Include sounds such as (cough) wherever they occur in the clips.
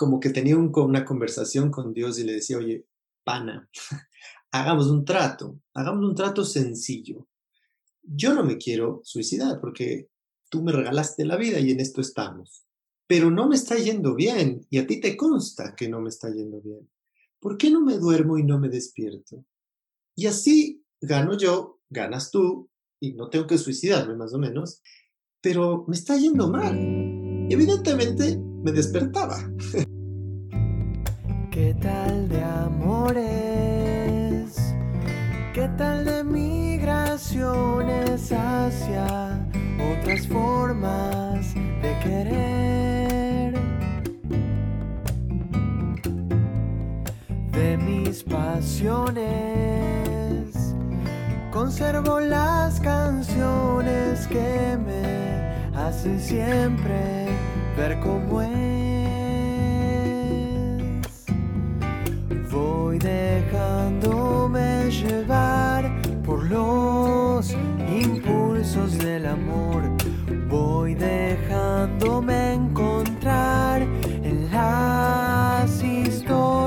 como que tenía una conversación con Dios y le decía, oye, pana, (laughs) hagamos un trato, hagamos un trato sencillo. Yo no me quiero suicidar porque tú me regalaste la vida y en esto estamos, pero no me está yendo bien y a ti te consta que no me está yendo bien. ¿Por qué no me duermo y no me despierto? Y así gano yo, ganas tú y no tengo que suicidarme más o menos, pero me está yendo mal. Y evidentemente me despertaba. (laughs) ¿Qué tal de amores? ¿Qué tal de migraciones hacia otras formas de querer? De mis pasiones conservo las canciones que me hacen siempre ver cómo es. Voy dejándome llevar por los impulsos del amor. Voy dejándome encontrar en las historias.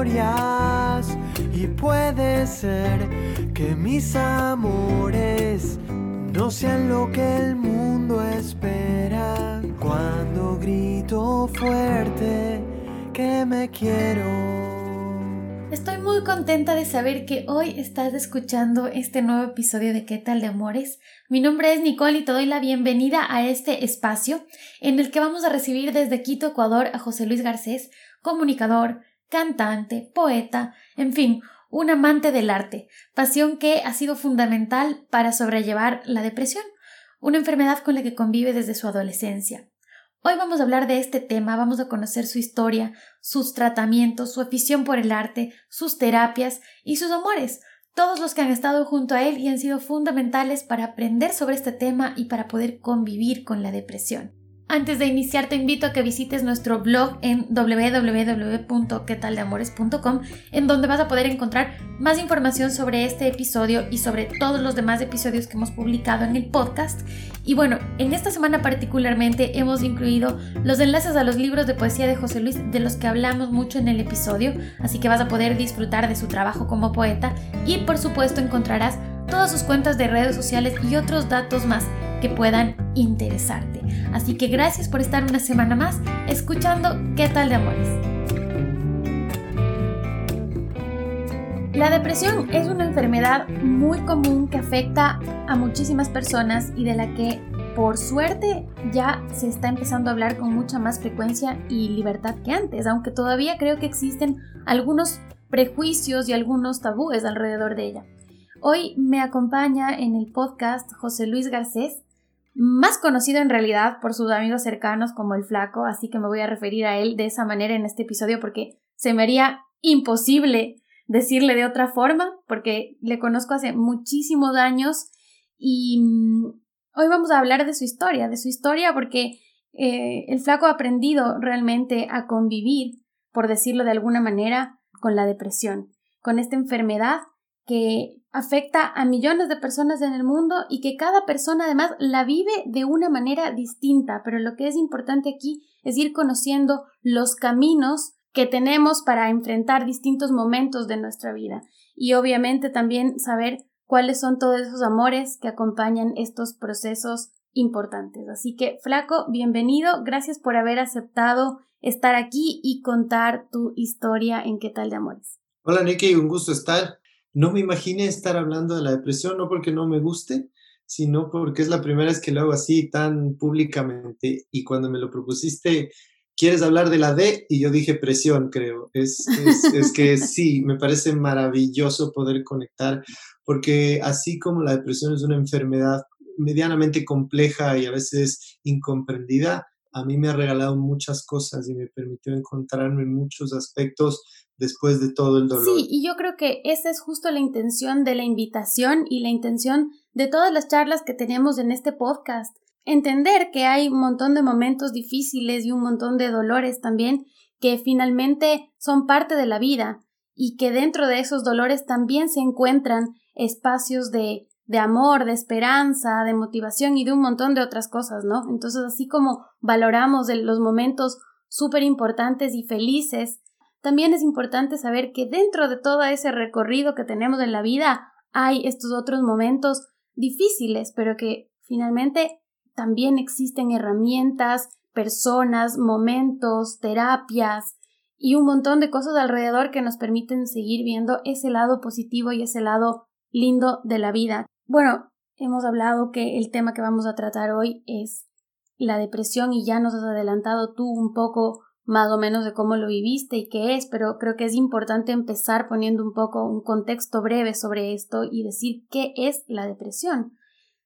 Y puede ser que mis amores no sean lo que el mundo espera cuando grito fuerte que me quiero. Estoy muy contenta de saber que hoy estás escuchando este nuevo episodio de ¿Qué tal de amores? Mi nombre es Nicole y te doy la bienvenida a este espacio en el que vamos a recibir desde Quito, Ecuador, a José Luis Garcés, comunicador, cantante, poeta, en fin, un amante del arte, pasión que ha sido fundamental para sobrellevar la depresión, una enfermedad con la que convive desde su adolescencia. Hoy vamos a hablar de este tema, vamos a conocer su historia, sus tratamientos, su afición por el arte, sus terapias y sus amores, todos los que han estado junto a él y han sido fundamentales para aprender sobre este tema y para poder convivir con la depresión. Antes de iniciar te invito a que visites nuestro blog en www.quetaldeamores.com en donde vas a poder encontrar más información sobre este episodio y sobre todos los demás episodios que hemos publicado en el podcast. Y bueno, en esta semana particularmente hemos incluido los enlaces a los libros de poesía de José Luis de los que hablamos mucho en el episodio, así que vas a poder disfrutar de su trabajo como poeta y por supuesto encontrarás todas sus cuentas de redes sociales y otros datos más que puedan interesarte. Así que gracias por estar una semana más escuchando ¿Qué tal de amores? La depresión es una enfermedad muy común que afecta a muchísimas personas y de la que por suerte ya se está empezando a hablar con mucha más frecuencia y libertad que antes, aunque todavía creo que existen algunos prejuicios y algunos tabúes alrededor de ella. Hoy me acompaña en el podcast José Luis Garcés, más conocido en realidad por sus amigos cercanos como el flaco, así que me voy a referir a él de esa manera en este episodio porque se me haría imposible decirle de otra forma, porque le conozco hace muchísimos años y mm, hoy vamos a hablar de su historia, de su historia porque eh, el flaco ha aprendido realmente a convivir, por decirlo de alguna manera, con la depresión, con esta enfermedad que afecta a millones de personas en el mundo y que cada persona además la vive de una manera distinta, pero lo que es importante aquí es ir conociendo los caminos que tenemos para enfrentar distintos momentos de nuestra vida y obviamente también saber cuáles son todos esos amores que acompañan estos procesos importantes. Así que, flaco, bienvenido, gracias por haber aceptado estar aquí y contar tu historia en qué tal de amores. Hola Nicky, un gusto estar no me imaginé estar hablando de la depresión, no porque no me guste, sino porque es la primera vez que lo hago así tan públicamente. Y cuando me lo propusiste, ¿quieres hablar de la D? Y yo dije presión, creo. Es, es, que (laughs) sí, me parece maravilloso poder conectar, porque así como la depresión es una enfermedad medianamente compleja y a veces incomprendida, a mí me ha regalado muchas cosas y me permitió encontrarme en muchos aspectos después de todo el dolor. Sí, y yo creo que esa es justo la intención de la invitación y la intención de todas las charlas que tenemos en este podcast. Entender que hay un montón de momentos difíciles y un montón de dolores también que finalmente son parte de la vida y que dentro de esos dolores también se encuentran espacios de de amor, de esperanza, de motivación y de un montón de otras cosas, ¿no? Entonces, así como valoramos los momentos súper importantes y felices, también es importante saber que dentro de todo ese recorrido que tenemos en la vida hay estos otros momentos difíciles, pero que finalmente también existen herramientas, personas, momentos, terapias y un montón de cosas alrededor que nos permiten seguir viendo ese lado positivo y ese lado lindo de la vida. Bueno, hemos hablado que el tema que vamos a tratar hoy es la depresión y ya nos has adelantado tú un poco más o menos de cómo lo viviste y qué es, pero creo que es importante empezar poniendo un poco un contexto breve sobre esto y decir qué es la depresión.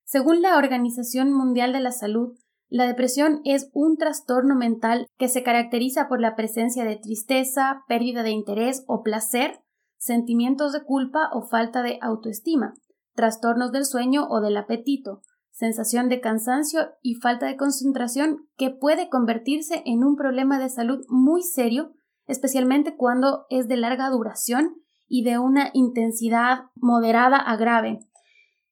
Según la Organización Mundial de la Salud, la depresión es un trastorno mental que se caracteriza por la presencia de tristeza, pérdida de interés o placer, sentimientos de culpa o falta de autoestima, trastornos del sueño o del apetito, sensación de cansancio y falta de concentración que puede convertirse en un problema de salud muy serio, especialmente cuando es de larga duración y de una intensidad moderada a grave.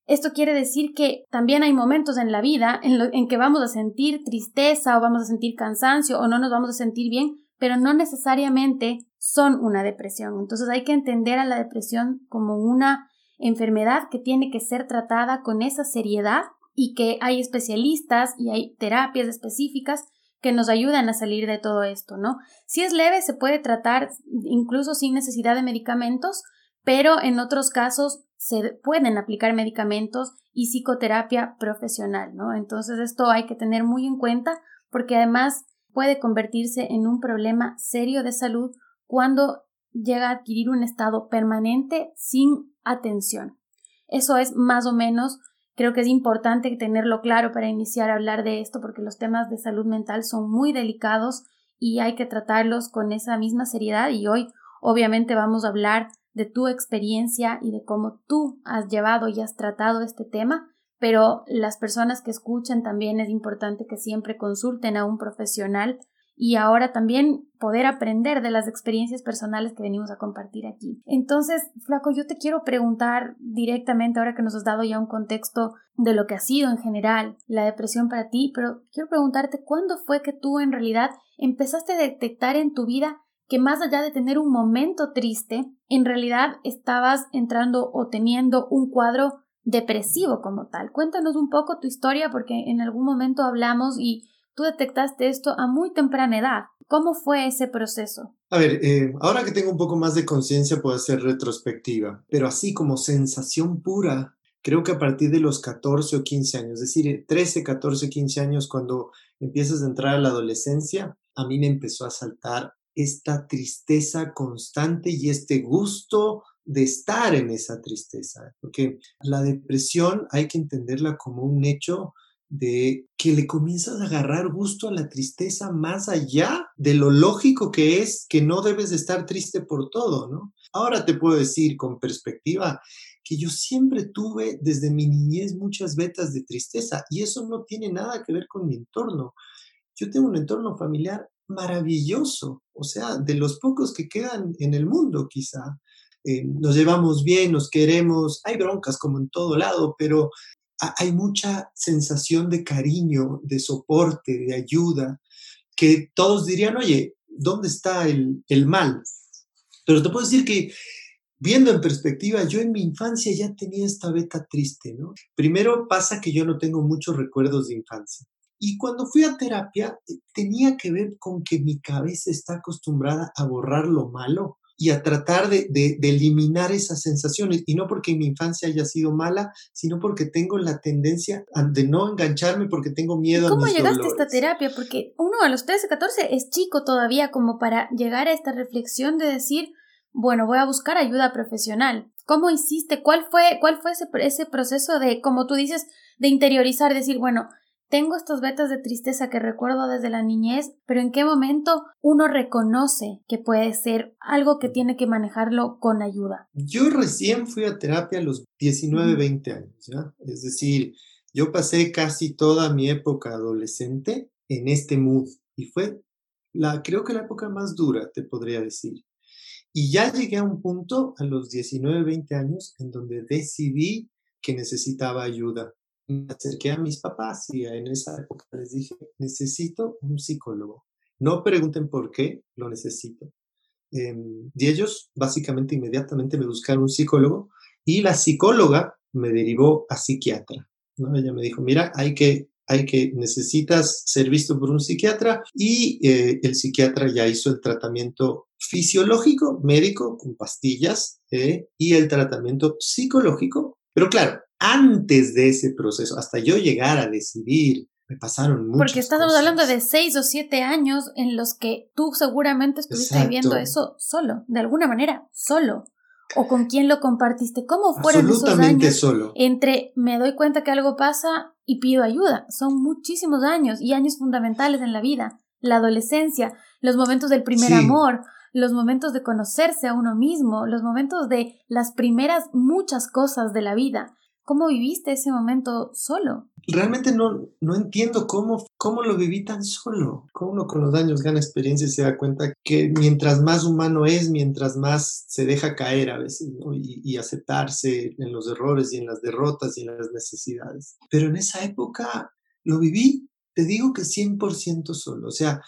Esto quiere decir que también hay momentos en la vida en, que vamos a sentir tristeza o vamos a sentir cansancio o no nos vamos a sentir bien, pero no necesariamente son una depresión. Entonces hay que entender a la depresión como una enfermedad que tiene que ser tratada con esa seriedad y que hay especialistas y hay terapias específicas que nos ayudan a salir de todo esto, ¿no? Si es leve, se puede tratar incluso sin necesidad de medicamentos, pero en otros casos se pueden aplicar medicamentos y psicoterapia profesional, ¿no? Entonces esto hay que tener muy en cuenta porque además puede convertirse en un problema serio de salud cuando llega a adquirir un estado permanente sin atención. Eso es más o menos Creo que es importante tenerlo claro para iniciar a hablar de esto porque los temas de salud mental son muy delicados y hay que tratarlos con esa misma seriedad y hoy obviamente vamos a hablar de tu experiencia y de cómo tú has llevado y has tratado este tema, pero las personas que escuchan también es importante que siempre consulten a un profesional y ahora también poder aprender de las experiencias personales que venimos a compartir aquí. Entonces, Flaco, yo te quiero preguntar directamente, ahora que nos has dado ya un contexto de lo que ha sido en general la depresión para ti, pero quiero preguntarte, ¿cuándo fue que tú en realidad empezaste a detectar en tu vida que más allá de tener un momento triste, en realidad estabas entrando o teniendo un cuadro depresivo como tal? Cuéntanos un poco tu historia porque en algún momento hablamos y Tú detectaste esto a muy temprana edad. ¿Cómo fue ese proceso? A ver, eh, ahora que tengo un poco más de conciencia puedo hacer retrospectiva, pero así como sensación pura, creo que a partir de los 14 o 15 años, es decir, 13, 14, 15 años, cuando empiezas a entrar a la adolescencia, a mí me empezó a saltar esta tristeza constante y este gusto de estar en esa tristeza, porque la depresión hay que entenderla como un hecho de que le comienzas a agarrar gusto a la tristeza más allá de lo lógico que es que no debes de estar triste por todo, ¿no? Ahora te puedo decir con perspectiva que yo siempre tuve desde mi niñez muchas vetas de tristeza y eso no tiene nada que ver con mi entorno. Yo tengo un entorno familiar maravilloso, o sea, de los pocos que quedan en el mundo quizá. Eh, nos llevamos bien, nos queremos, hay broncas como en todo lado, pero hay mucha sensación de cariño, de soporte, de ayuda, que todos dirían, oye, ¿dónde está el, el mal? Pero te puedo decir que viendo en perspectiva, yo en mi infancia ya tenía esta beta triste, ¿no? Primero pasa que yo no tengo muchos recuerdos de infancia. Y cuando fui a terapia, eh, tenía que ver con que mi cabeza está acostumbrada a borrar lo malo y a tratar de, de, eliminar esas sensaciones. Y no porque mi infancia haya sido mala, sino porque tengo la tendencia de no engancharme porque tengo miedo ¿Cómo a mis llegaste a esta terapia? Porque uno a los 13, 14 es chico todavía como para llegar a esta reflexión de decir, bueno, voy a buscar ayuda profesional. ¿Cómo hiciste? ¿Cuál fue, cuál fue ese, ese proceso de, como tú dices, de interiorizar, decir, bueno, tengo estos vetas de tristeza que recuerdo desde la niñez, pero ¿en qué momento uno reconoce que puede ser algo que tiene que manejarlo con ayuda? Yo recién fui a terapia a los 19, 20 años, ¿ya? Es decir, yo pasé casi toda mi época adolescente en este mood y fue la, creo que la época más dura, te podría decir. Y ya llegué a un punto a los 19, 20 años en donde decidí que necesitaba ayuda me acerqué a mis papás y en esa época les dije, necesito un psicólogo. No pregunten por qué, lo necesito. Em, y ellos básicamente inmediatamente me buscaron un psicólogo y la psicóloga me derivó a psiquiatra. ¿no? Ella me dijo, mira, hay que, hay que, necesitas ser visto por un psiquiatra y eh, el psiquiatra ya hizo el tratamiento fisiológico, médico, con pastillas, eh, y el tratamiento psicológico. Pero claro, antes de ese proceso, hasta yo llegar a decidir me pasaron muchas Porque estamos hablando de seis o siete años en los que tú seguramente estuviste viviendo eso solo, de alguna manera, solo. ¿O con quién lo compartiste? ¿Cómo fueron esos años solo. entre me doy cuenta que algo pasa y pido ayuda? Son muchísimos años y años fundamentales en la vida. La adolescencia, los momentos del primer amor, los momentos de conocerse a uno mismo, los momentos de las primeras muchas cosas de la vida. ¿Cómo viviste ese momento solo? Realmente no, no entiendo cómo, cómo lo viví tan solo. Cómo uno con los años gana experiencia y se da cuenta que mientras más humano es, mientras más se deja caer a veces y, y aceptarse en los errores y en las derrotas y en las necesidades. Pero en esa época lo viví, te digo que 100% solo. O sea,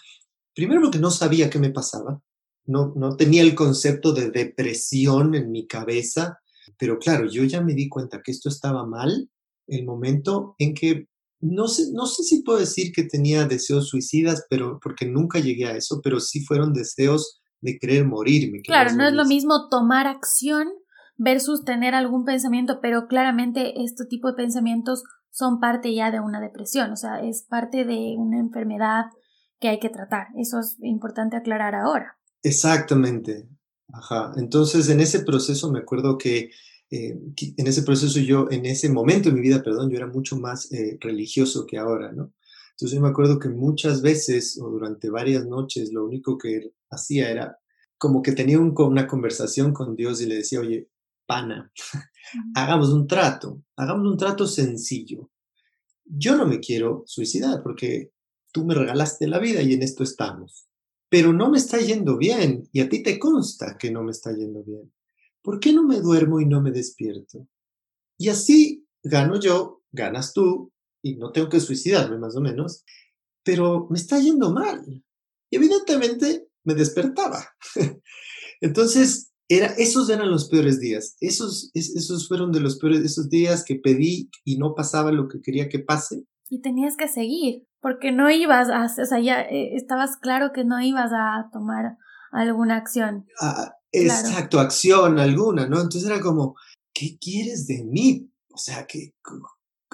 primero porque no sabía qué me pasaba. No, no tenía el concepto de depresión en mi cabeza pero claro, yo ya me di cuenta que esto estaba mal el momento en que no sé, no sé si puedo decir que tenía deseos suicidas, pero porque nunca llegué a eso, pero sí fueron deseos de querer morirme. Claro, no es lo mismo tomar acción versus tener algún pensamiento, pero claramente este tipo de pensamientos son parte ya de una depresión, o sea, es parte de una enfermedad que hay que tratar. Eso es importante aclarar ahora. Exactamente. Ajá. Entonces, en ese proceso me acuerdo que eh, en ese proceso yo, en ese momento de mi vida, perdón, yo era mucho más eh, religioso que ahora, ¿no? Entonces yo me acuerdo que muchas veces o durante varias noches lo único que hacía era como que tenía una conversación con Dios y le decía, oye, pana, (laughs) hagamos un trato, hagamos un trato sencillo. Yo no me quiero suicidar porque tú me regalaste la vida y en esto estamos, pero no me está yendo bien y a ti te consta que no me está yendo bien. ¿por qué no me duermo y no me despierto? Y así gano yo, ganas tú, y no tengo que suicidarme más o menos, pero me está yendo mal. Y evidentemente me despertaba. (laughs) Entonces, era, esos eran los peores días. Esos, esos fueron de los peores, esos días que pedí y no pasaba lo que quería que pase. Y tenías que seguir, porque no ibas a, o sea, ya eh, estabas claro que no ibas a tomar alguna acción. Ah, Exacto, acción alguna, ¿no? Entonces era como, ¿qué quieres de mí? O sea, ¿qué,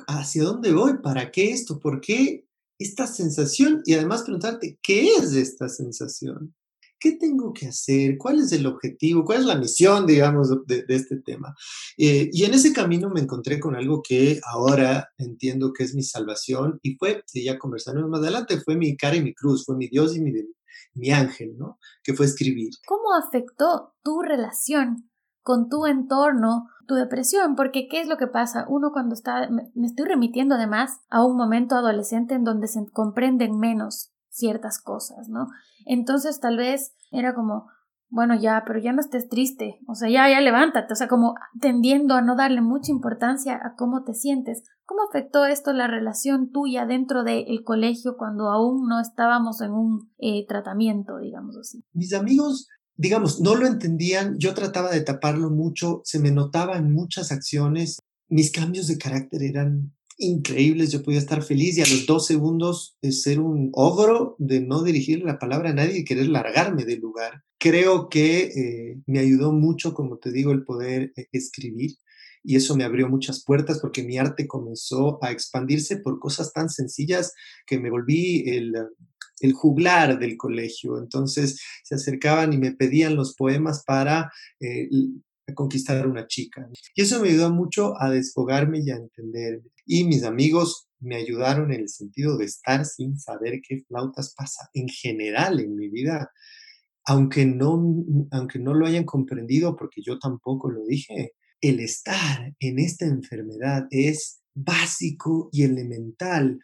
¿hacia dónde voy? ¿Para qué esto? ¿Por qué esta sensación? Y además preguntarte, ¿qué es esta sensación? ¿Qué tengo que hacer? ¿Cuál es el objetivo? ¿Cuál es la misión, digamos, de, este tema? Eh, y en ese camino me encontré con algo que ahora entiendo que es mi salvación y fue, y ya conversaremos más adelante, fue mi cara y mi cruz, fue mi Dios y mi, mi ángel, ¿no? Que fue escribir. ¿Cómo afectó tu relación con tu entorno, tu depresión? Porque ¿qué es lo que pasa? Uno cuando está, me estoy remitiendo además a un momento adolescente en donde se comprenden menos ciertas cosas, ¿no? Entonces tal vez era como, bueno, ya, pero ya no estés triste, o sea, ya, ya levántate, o sea, como tendiendo a no darle mucha importancia a cómo te sientes. ¿Cómo afectó esto la relación tuya dentro del colegio cuando aún no estábamos en un eh, tratamiento, digamos así? Mis amigos, digamos, no lo entendían, yo trataba de taparlo mucho, se me notaba en muchas acciones, mis cambios de carácter eran increíbles, yo podía estar feliz y a los dos segundos de ser un ogro, de no dirigir la palabra a nadie y querer largarme del lugar. Creo que eh, me ayudó mucho, como te digo, el poder eh, escribir y eso me abrió muchas puertas porque mi arte comenzó a expandirse por cosas tan sencillas que me volví el, el juglar del colegio. Entonces se acercaban y me pedían los poemas para eh, conquistar a una chica. Y eso me ayudó mucho a desfogarme y a entenderme. Y mis amigos me ayudaron en el sentido de estar sin saber qué flautas pasa en general en mi vida. Aunque no, aunque no lo hayan comprendido, porque yo tampoco lo dije, el estar en esta enfermedad es básico y elemental.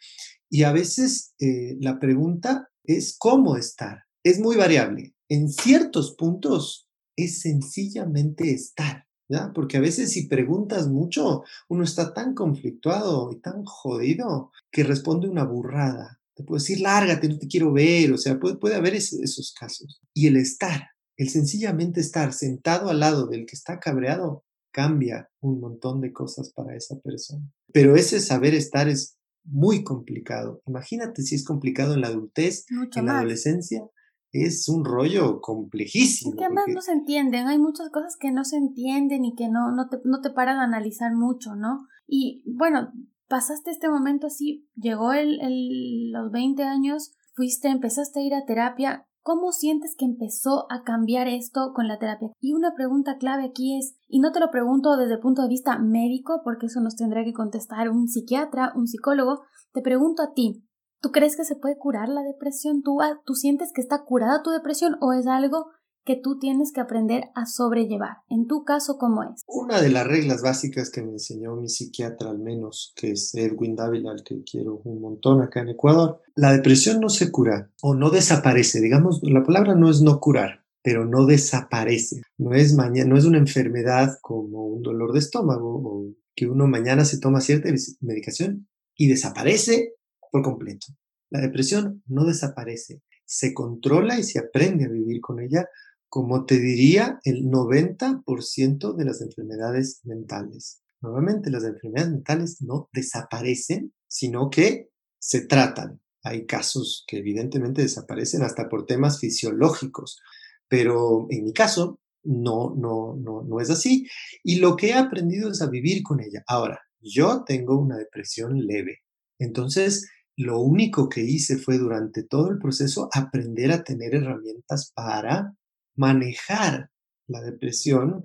Y a veces eh, la pregunta es cómo estar. Es muy variable. En ciertos puntos es sencillamente estar, ¿ya? Porque a veces si preguntas mucho, uno está tan conflictuado y tan jodido que responde una burrada. te puedo decir, lárgate, no te quiero ver, o sea, puede, puede haber esos casos. Y el estar, el sencillamente estar sentado al lado del que está cabreado, cambia un montón de cosas para esa persona. Pero ese saber estar es muy complicado. Imagínate si es complicado en la adultez, en la adolescencia, es un rollo complejísimo. Que además no se entienden, hay muchas cosas que no se entienden y que no, no, te, no te paran a analizar mucho, ¿no? Y bueno, pasaste este momento así, llegó el, el, los 20 años, fuiste, empezaste a ir a terapia. ¿Cómo sientes que empezó a cambiar esto con la terapia? Y una pregunta clave aquí es, y no te lo pregunto desde el punto de vista médico, porque eso nos tendrá que contestar un psiquiatra, un psicólogo, te pregunto a ti, ¿tú crees que se puede curar la depresión? ¿Tú, ¿Tú sientes que está curada tu depresión o es algo que tú tienes que aprender a sobrellevar. En tu caso, ¿cómo es? Una de las reglas básicas que me enseñó mi psiquiatra al menos, que es Edwin Dávila, al que quiero un montón acá en Ecuador, la depresión no se cura o no desaparece. Digamos, la palabra no es no curar, pero no desaparece. No es, mañana, no es una enfermedad como un dolor de estómago o que uno mañana se toma cierta medicación y desaparece por completo. La depresión no desaparece, se controla y se aprende a vivir con ella como te diría, el 90% de las enfermedades mentales. Normalmente las enfermedades mentales no desaparecen, sino que se tratan. Hay casos que evidentemente desaparecen hasta por temas fisiológicos, pero en mi caso no, no, no, no es así. Y lo que he aprendido es a vivir con ella. Ahora, yo tengo una depresión leve. Entonces, lo único que hice fue durante todo el proceso aprender a tener herramientas para manejar la depresión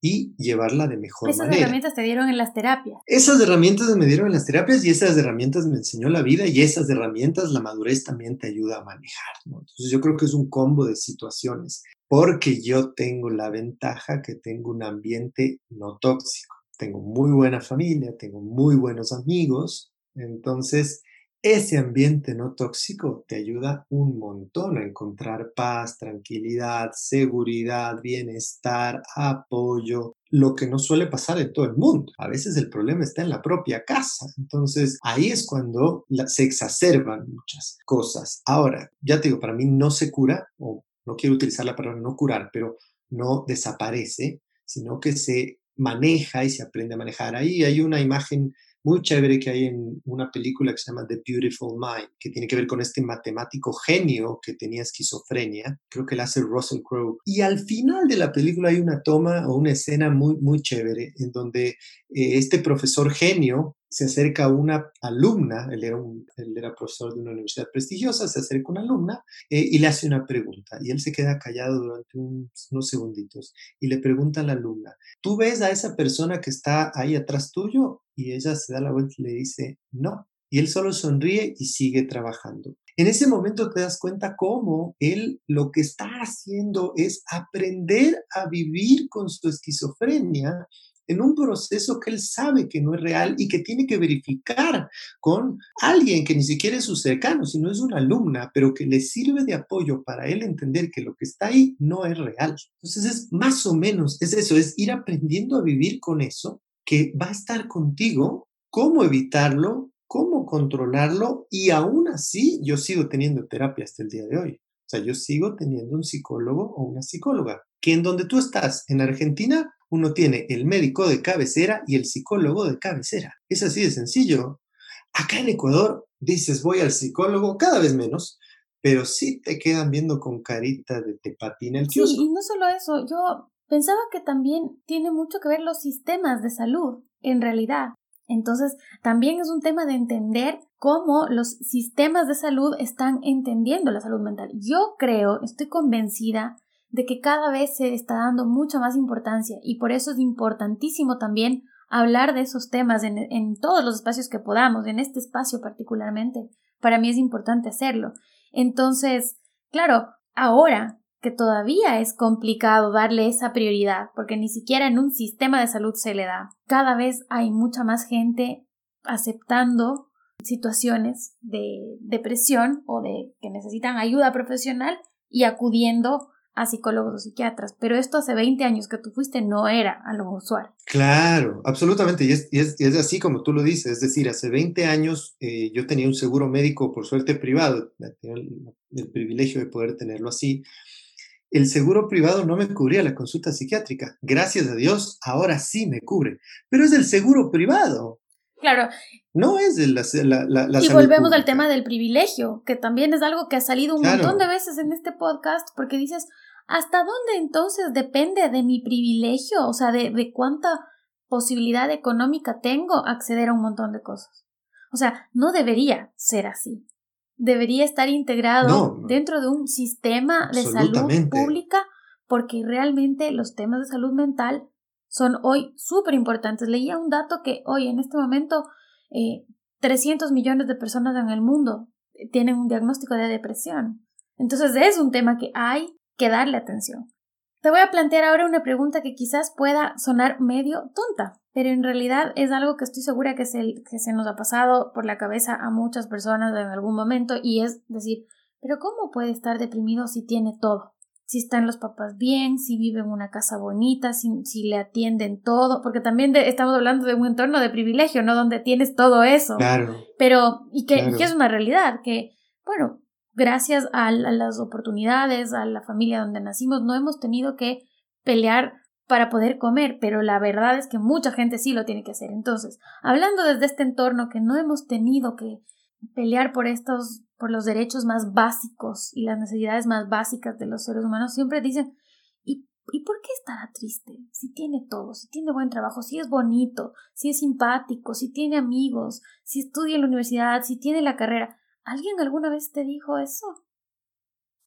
y llevarla de mejor manera. Esas herramientas te dieron en las terapias. Esas herramientas me dieron en las terapias y esas herramientas me enseñó la vida y esas herramientas la madurez también te ayuda a manejar. Entonces yo creo que es un combo de situaciones porque yo tengo la ventaja que tengo un ambiente no tóxico. Tengo muy buena familia, tengo muy buenos amigos, entonces ese ambiente no tóxico te ayuda un montón a encontrar paz, tranquilidad, seguridad, bienestar, apoyo, lo que no suele pasar en todo el mundo. A veces el problema está en la propia casa. Entonces ahí es cuando se exacerban muchas cosas. Ahora, ya te digo, para mí no se cura, o no quiero utilizar la palabra no curar, pero no desaparece, sino que se maneja y se aprende a manejar. Ahí hay una imagen muy chévere que hay en una película que se llama The Beautiful Mind, que tiene que ver con este matemático genio que tenía esquizofrenia, creo que la hace Russell Crowe. Y al final de la película hay una toma o una escena muy, muy chévere en donde eh, este profesor genio se acerca a una alumna, él era, un, él era profesor de una universidad prestigiosa, se acerca a una alumna eh, y le hace una pregunta. Y él se queda callado durante unos segunditos y le pregunta a la alumna, ¿tú ves a esa persona que está ahí atrás tuyo? Y ella se da la vuelta y le dice, no. Y él solo sonríe y sigue trabajando. En ese momento te das cuenta cómo él lo que está haciendo es aprender a vivir con su esquizofrenia en un proceso que él sabe que no es real y que tiene que verificar con alguien que ni siquiera es su cercano, sino es una alumna, pero que le sirve de apoyo para él entender que lo que está ahí no es real. Entonces es más o menos, es eso, es ir aprendiendo a vivir con eso que va a estar contigo, cómo evitarlo, cómo controlarlo y aún así yo sigo teniendo terapia hasta el día de hoy. O sea, yo sigo teniendo un psicólogo o una psicóloga, que en donde tú estás, en Argentina, uno tiene el médico de cabecera y el psicólogo de cabecera. Es así de sencillo. Acá en Ecuador dices voy al psicólogo cada vez menos, pero sí te quedan viendo con carita de te patina el Sí, y no solo eso, yo pensaba que también tiene mucho que ver los sistemas de salud, en realidad. Entonces, también es un tema de entender cómo los sistemas de salud están entendiendo la salud mental. Yo creo, estoy convencida de que cada vez se está dando mucha más importancia y por eso es importantísimo también hablar de esos temas en, en, todos los espacios que podamos, en este espacio particularmente. Para mí es importante hacerlo. Entonces, claro, ahora que todavía es complicado darle esa prioridad, porque ni siquiera en un sistema de salud se le da, cada vez hay mucha más gente aceptando situaciones de depresión o de que necesitan ayuda profesional y acudiendo a psicólogos o psiquiatras, pero esto hace 20 años que tú fuiste no era algo usual. Claro, absolutamente, y es, es, así como tú lo dices, es decir, hace 20 años eh, yo tenía un seguro médico, por suerte privado, el privilegio de poder tenerlo así, el seguro privado no me cubría la consulta psiquiátrica. Gracias a Dios, ahora sí me cubre. Pero es del seguro privado. Claro. No es de la, la, la, Y volvemos al tema del privilegio, que también es algo que ha salido un montón de veces en este podcast, porque dices, ¿hasta dónde entonces depende de mi privilegio? O sea, de, de cuánta posibilidad económica tengo acceder a un montón de cosas. O sea, no debería ser así debería estar integrado dentro de un sistema de salud pública porque realmente los temas de salud mental son hoy súper importantes. Leía un dato que hoy en este momento 300 eh, millones de personas en el mundo tienen un diagnóstico de depresión. Entonces es un tema que hay que darle atención. Te voy a plantear ahora una pregunta que quizás pueda sonar medio tonta, pero en realidad es algo que estoy segura que se, que se nos ha pasado por la cabeza a muchas personas en algún momento y es decir, pero ¿cómo puede estar deprimido si tiene todo? Si están los papás bien, si vive en una casa bonita, si, si le atienden todo, porque también estamos hablando de un entorno de privilegio, ¿no? Donde tienes todo eso. Claro. Pero, y que, que es una realidad, que, bueno, gracias a, las oportunidades, a la familia donde nacimos, no hemos tenido que pelear para poder comer, pero la verdad es que mucha gente sí lo tiene que hacer. Entonces, hablando desde este entorno que no hemos tenido que pelear por estos, por los derechos más básicos y las necesidades más básicas de los seres humanos, siempre dicen, ¿y, ¿y por qué estará triste? Si tiene todo, si tiene buen trabajo, si es bonito, si es simpático, si tiene amigos, si estudia en la universidad, si tiene la carrera. ¿Alguien alguna vez te dijo eso?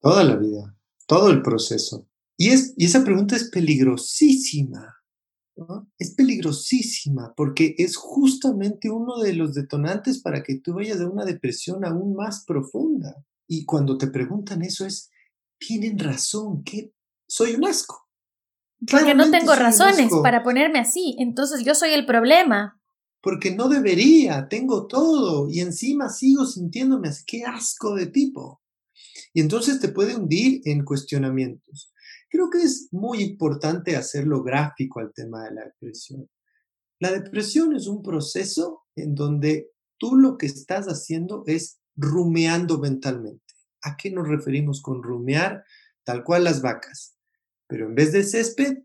Toda la vida, todo el proceso. Y, es, y esa pregunta es peligrosísima. Es peligrosísima porque es justamente uno de los detonantes para que tú vayas a una depresión aún más profunda. Y cuando te preguntan eso es, tienen razón, que soy un asco. Porque no tengo razones para ponerme así, entonces yo soy el problema. Porque no debería, tengo todo y encima sigo sintiéndome qué asco de tipo. Y entonces te puede hundir en cuestionamientos. Creo que es muy importante hacerlo gráfico al tema de la depresión. La depresión es un proceso en donde tú lo que estás haciendo es rumeando mentalmente. ¿A qué nos referimos con rumear? Tal cual las vacas. Pero en vez de césped,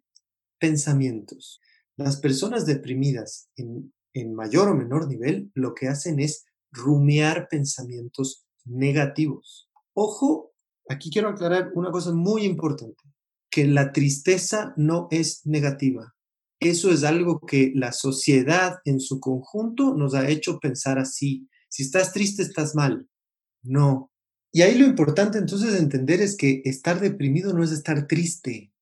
pensamientos. Las personas deprimidas en, en mayor o menor nivel lo que hacen es rumear pensamientos negativos. Ojo, aquí quiero aclarar una cosa muy importante que la tristeza no es negativa. Eso es algo que la sociedad en su conjunto nos ha hecho pensar así. Si estás triste, estás mal. No. Y ahí lo importante entonces de entender es que estar deprimido no es estar triste.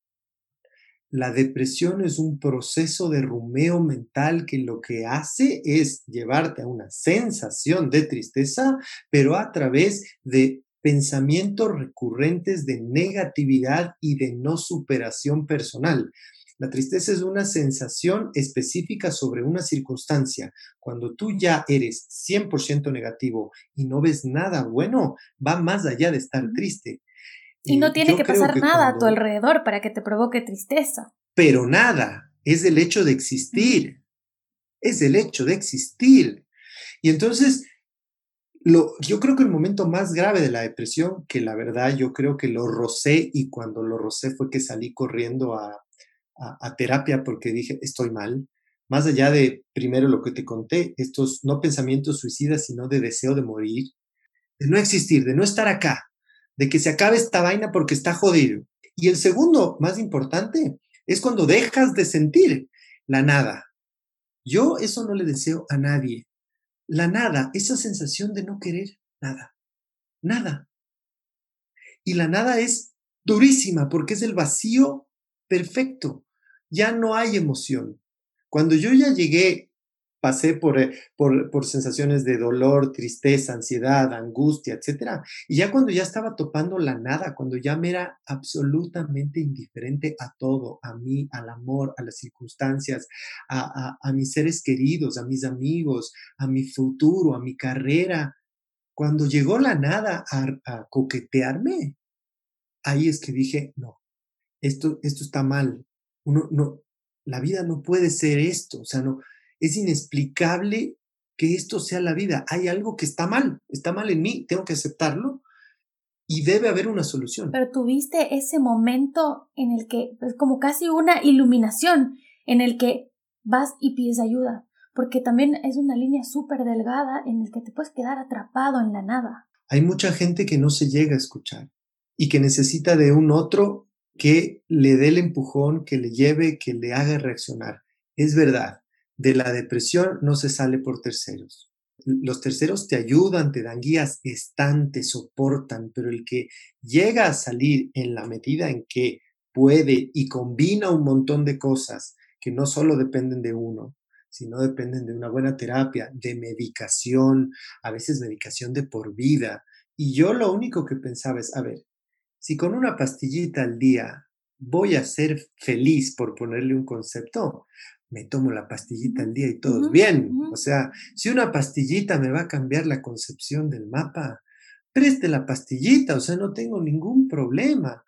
La depresión es un proceso de rumeo mental que lo que hace es llevarte a una sensación de tristeza, pero a través de pensamientos recurrentes de negatividad y de no superación personal. La tristeza es una sensación específica sobre una circunstancia. Cuando tú ya eres 100% negativo y no ves nada bueno, va más allá de estar triste. Y no tiene que pasar nada a tu alrededor para que te provoque tristeza. Pero nada, es el hecho de existir. Es el hecho de existir. Y entonces yo creo que el momento más grave de la depresión, que la verdad yo creo que lo rocé y cuando lo rocé fue que salí corriendo a, a, terapia porque dije, estoy mal. Más allá de, primero lo que te conté, estos no pensamientos suicidas, sino de deseo de morir, de no existir, de no estar acá, de que se acabe esta vaina porque está jodido. Y el segundo, más importante, es cuando dejas de sentir la nada. Yo eso no le deseo a nadie la nada, esa sensación de no querer nada, nada. Y la nada es durísima porque es el vacío perfecto, ya no hay emoción. Cuando yo ya llegué pasé por, eh, por, por, sensaciones de dolor, tristeza, ansiedad, angustia, etc. Y ya cuando ya estaba topando la nada, cuando ya me era absolutamente indiferente a todo, a mí, al amor, a las circunstancias, a, a, mis seres queridos, a mis amigos, a mi futuro, a mi carrera, cuando llegó la nada a, a coquetearme, ahí es que dije, no, esto, esto está mal. Uno, no, la vida no puede ser esto. O sea, no, es inexplicable que esto sea la vida. Hay algo que está mal, está mal en mí, tengo que aceptarlo y debe haber una solución. Pero tuviste ese momento en el que es como casi una iluminación, en el que vas y pides ayuda, porque también es una línea súper delgada en el que te puedes quedar atrapado en la nada. Hay mucha gente que no se llega a escuchar y que necesita de un otro que le dé el empujón, que le lleve, que le haga reaccionar. Es verdad, de la depresión no se sale por terceros. Los terceros te ayudan, te dan guías, están, te soportan, pero el que llega a salir en la medida en que puede y combina un montón de cosas que no solo dependen de uno, sino dependen de una buena terapia, de medicación, a veces medicación de por vida. Y yo lo único que pensaba es, a ver, si con una pastillita al día voy a ser feliz por ponerle un concepto, me tomo la pastillita al día y todo bien. O sea, si una pastillita me va a cambiar la concepción del mapa, preste la pastillita, o sea, no tengo ningún problema.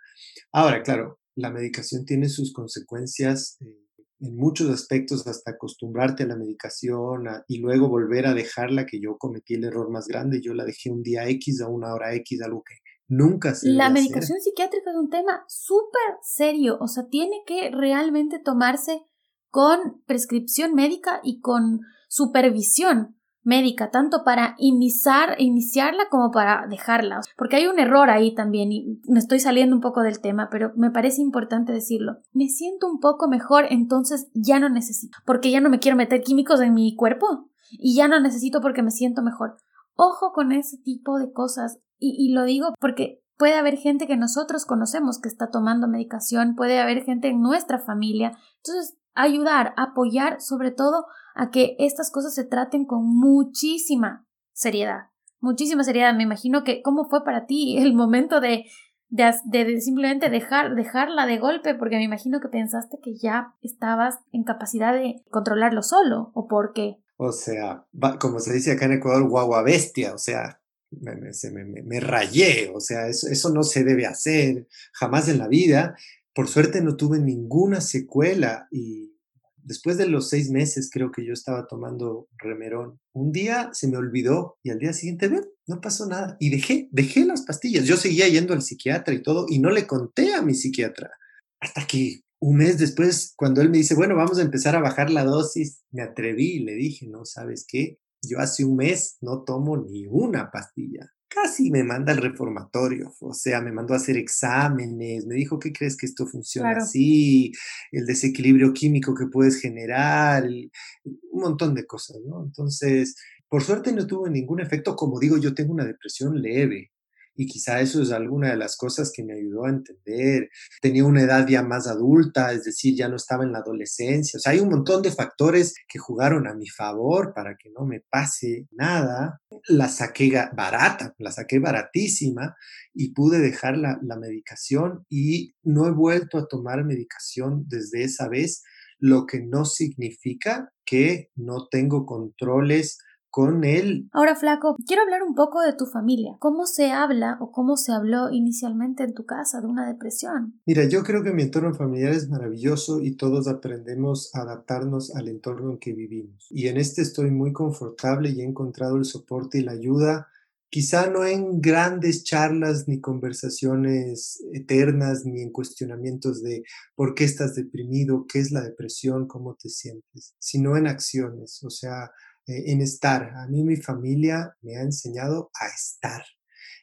Ahora, claro, la medicación tiene sus consecuencias eh, en muchos aspectos, hasta acostumbrarte a la medicación y luego volver a dejarla, que yo cometí el error más grande, yo la dejé un día X a una hora X, algo que nunca se La medicación psiquiátrica es un tema súper serio, o sea, tiene que realmente tomarse con prescripción médica y con supervisión médica, tanto para iniciar, iniciarla como para dejarla. Porque hay un error ahí también, y me estoy saliendo un poco del tema, pero me parece importante decirlo. Me siento un poco mejor, entonces ya no necesito, porque ya no me quiero meter químicos en mi cuerpo y ya no necesito porque me siento mejor. Ojo con ese tipo de cosas, y, y lo digo porque puede haber gente que nosotros conocemos que está tomando medicación, puede haber gente en nuestra familia. Entonces, ayudar, apoyar sobre todo a que estas cosas se traten con muchísima seriedad. Muchísima seriedad. Me imagino que cómo fue para ti (laughs) el momento de, de, simplemente dejar, dejarla de golpe, porque me imagino que pensaste que ya estabas en capacidad de controlarlo solo, o por qué. O sea, como se dice acá en Ecuador, guagua bestia, o sea, me, me, me, rayé, o sea, eso, eso no se debe hacer jamás en la vida. Por suerte no tuve ninguna secuela y después de los seis meses creo que yo estaba tomando remerón. Un día se me olvidó y al día siguiente, ven, no pasó nada. Y dejé, dejé las pastillas. Yo seguía yendo al psiquiatra y todo y no le conté a mi psiquiatra. Hasta que un mes después, cuando él me dice, bueno, vamos a empezar a bajar la dosis, me atreví y le dije, no, ¿sabes qué? Yo hace un mes no tomo ni una pastilla casi me manda al reformatorio, o sea, me mandó a hacer exámenes, me dijo, ¿qué crees que esto funciona así? El desequilibrio químico que puedes generar, un montón de cosas, ¿no? Entonces, por suerte no tuvo ningún efecto, como digo, yo tengo una depresión leve, y quizá eso es alguna de las cosas que me ayudó a entender. Tenía una edad ya más adulta, es decir, ya no estaba en la adolescencia. O sea, hay un montón de factores que jugaron a mi favor para que no me pase nada. La saqué barata, la saqué baratísima y pude dejar la, la medicación y no he vuelto a tomar medicación desde esa vez, lo que no significa que no tengo controles con él. Ahora, Flaco, quiero hablar un poco de tu familia. ¿Cómo se habla o cómo se habló inicialmente en tu casa de una depresión? Mira, yo creo que mi entorno familiar es maravilloso y todos aprendemos a adaptarnos al entorno en que vivimos. Y en este estoy muy confortable y he encontrado el soporte y la ayuda quizá no en grandes charlas ni conversaciones eternas ni en cuestionamientos de por qué estás deprimido, qué es la depresión, cómo te sientes, sino en acciones, o sea, en estar. A mí mi familia me ha enseñado a estar.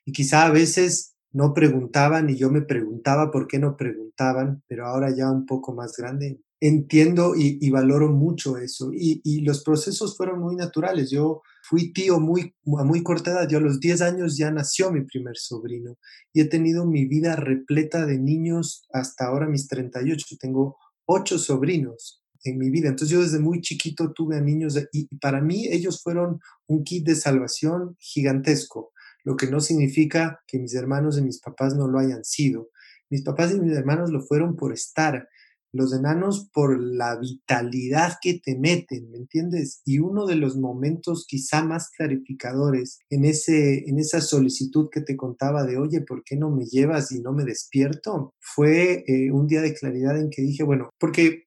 Y quizá a veces no preguntaban y yo me preguntaba por qué no preguntaban, pero ahora ya un poco más grande entiendo y, valoro mucho eso. Y, los procesos fueron muy naturales. Yo fui tío muy, a muy corta edad. Yo a los 10 años ya nació mi primer sobrino y he tenido mi vida repleta de niños hasta ahora mis 38. Tengo ocho sobrinos en mi vida. Entonces yo desde muy chiquito tuve a niños y para mí ellos fueron un kit de salvación gigantesco, lo que no significa que mis hermanos y mis papás no lo hayan sido. Mis papás y mis hermanos lo fueron por estar. los enanos por la vitalidad que te meten, ¿me entiendes? Y uno de los momentos quizá más clarificadores en, ese, en esa solicitud que te contaba de, oye, ¿por qué no me llevas y no me despierto? Fue eh, un día de claridad en que dije, bueno, porque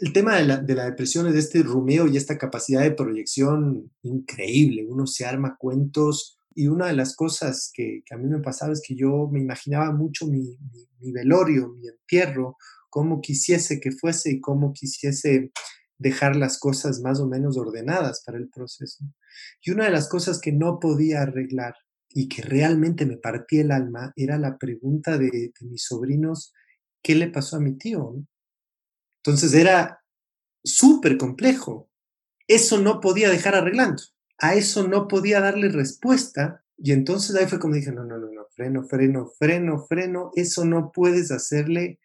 el tema de la, de la, depresión es este rumeo y esta capacidad de proyección increíble. Uno se arma cuentos y una de las cosas que, que a mí me pasaba es que yo me imaginaba mucho mi, mi, mi velorio, mi entierro, cómo quisiese que fuese y cómo quisiese dejar las cosas más o menos ordenadas para el proceso. Y una de las cosas que no podía arreglar y que realmente me partía el alma era la pregunta de, de mis sobrinos, ¿qué le pasó a mi tío? Entonces era súper complejo. Eso no podía dejar arreglando. A eso no podía darle respuesta. Y entonces ahí fue como dije, no, no, no, no, freno, freno, freno, freno. Eso no puedes hacerle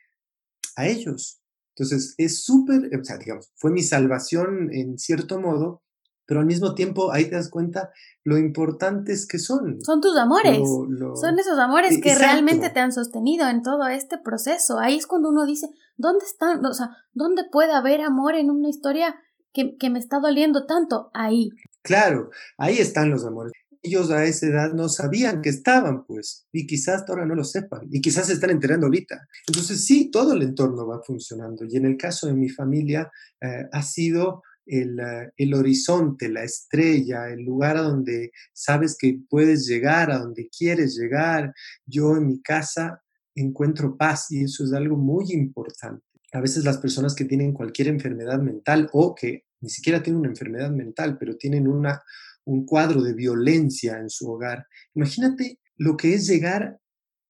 a ellos. Entonces es súper, o sea, digamos, fue mi salvación en cierto modo, pero al mismo tiempo ahí te das cuenta lo importantes que son. Son tus amores. Lo, lo... Son esos amores que realmente te han sostenido en todo este proceso. Ahí es cuando uno dice, ¿dónde están? O sea, ¿dónde puede haber amor en una historia que, que me está doliendo tanto? Ahí. Claro, ahí están los amores. Ellos a esa edad no sabían que estaban, pues, y quizás ahora no lo sepan, y quizás se están enterando ahorita. Entonces, sí, todo el entorno va funcionando. Y en el caso de mi familia, eh, ha sido el, uh, el, horizonte, la estrella, el lugar a donde sabes que puedes llegar, a donde quieres llegar. Yo en mi casa encuentro paz y eso es algo muy importante. A veces las personas que tienen cualquier enfermedad mental o que ni siquiera tienen una enfermedad mental, pero tienen una, un cuadro de violencia en su hogar, imagínate lo que es llegar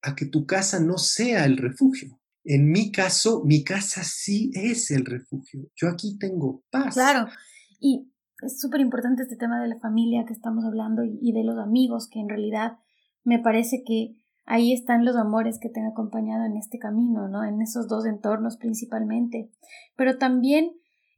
a que tu casa no sea el refugio. En mi caso, mi casa sí es el refugio. Yo aquí tengo paz. Claro, y es súper importante este tema de la familia que estamos hablando y, y, de los amigos, que en realidad me parece que ahí están los amores que te han acompañado en este camino, ¿no? En esos dos entornos principalmente. Pero también,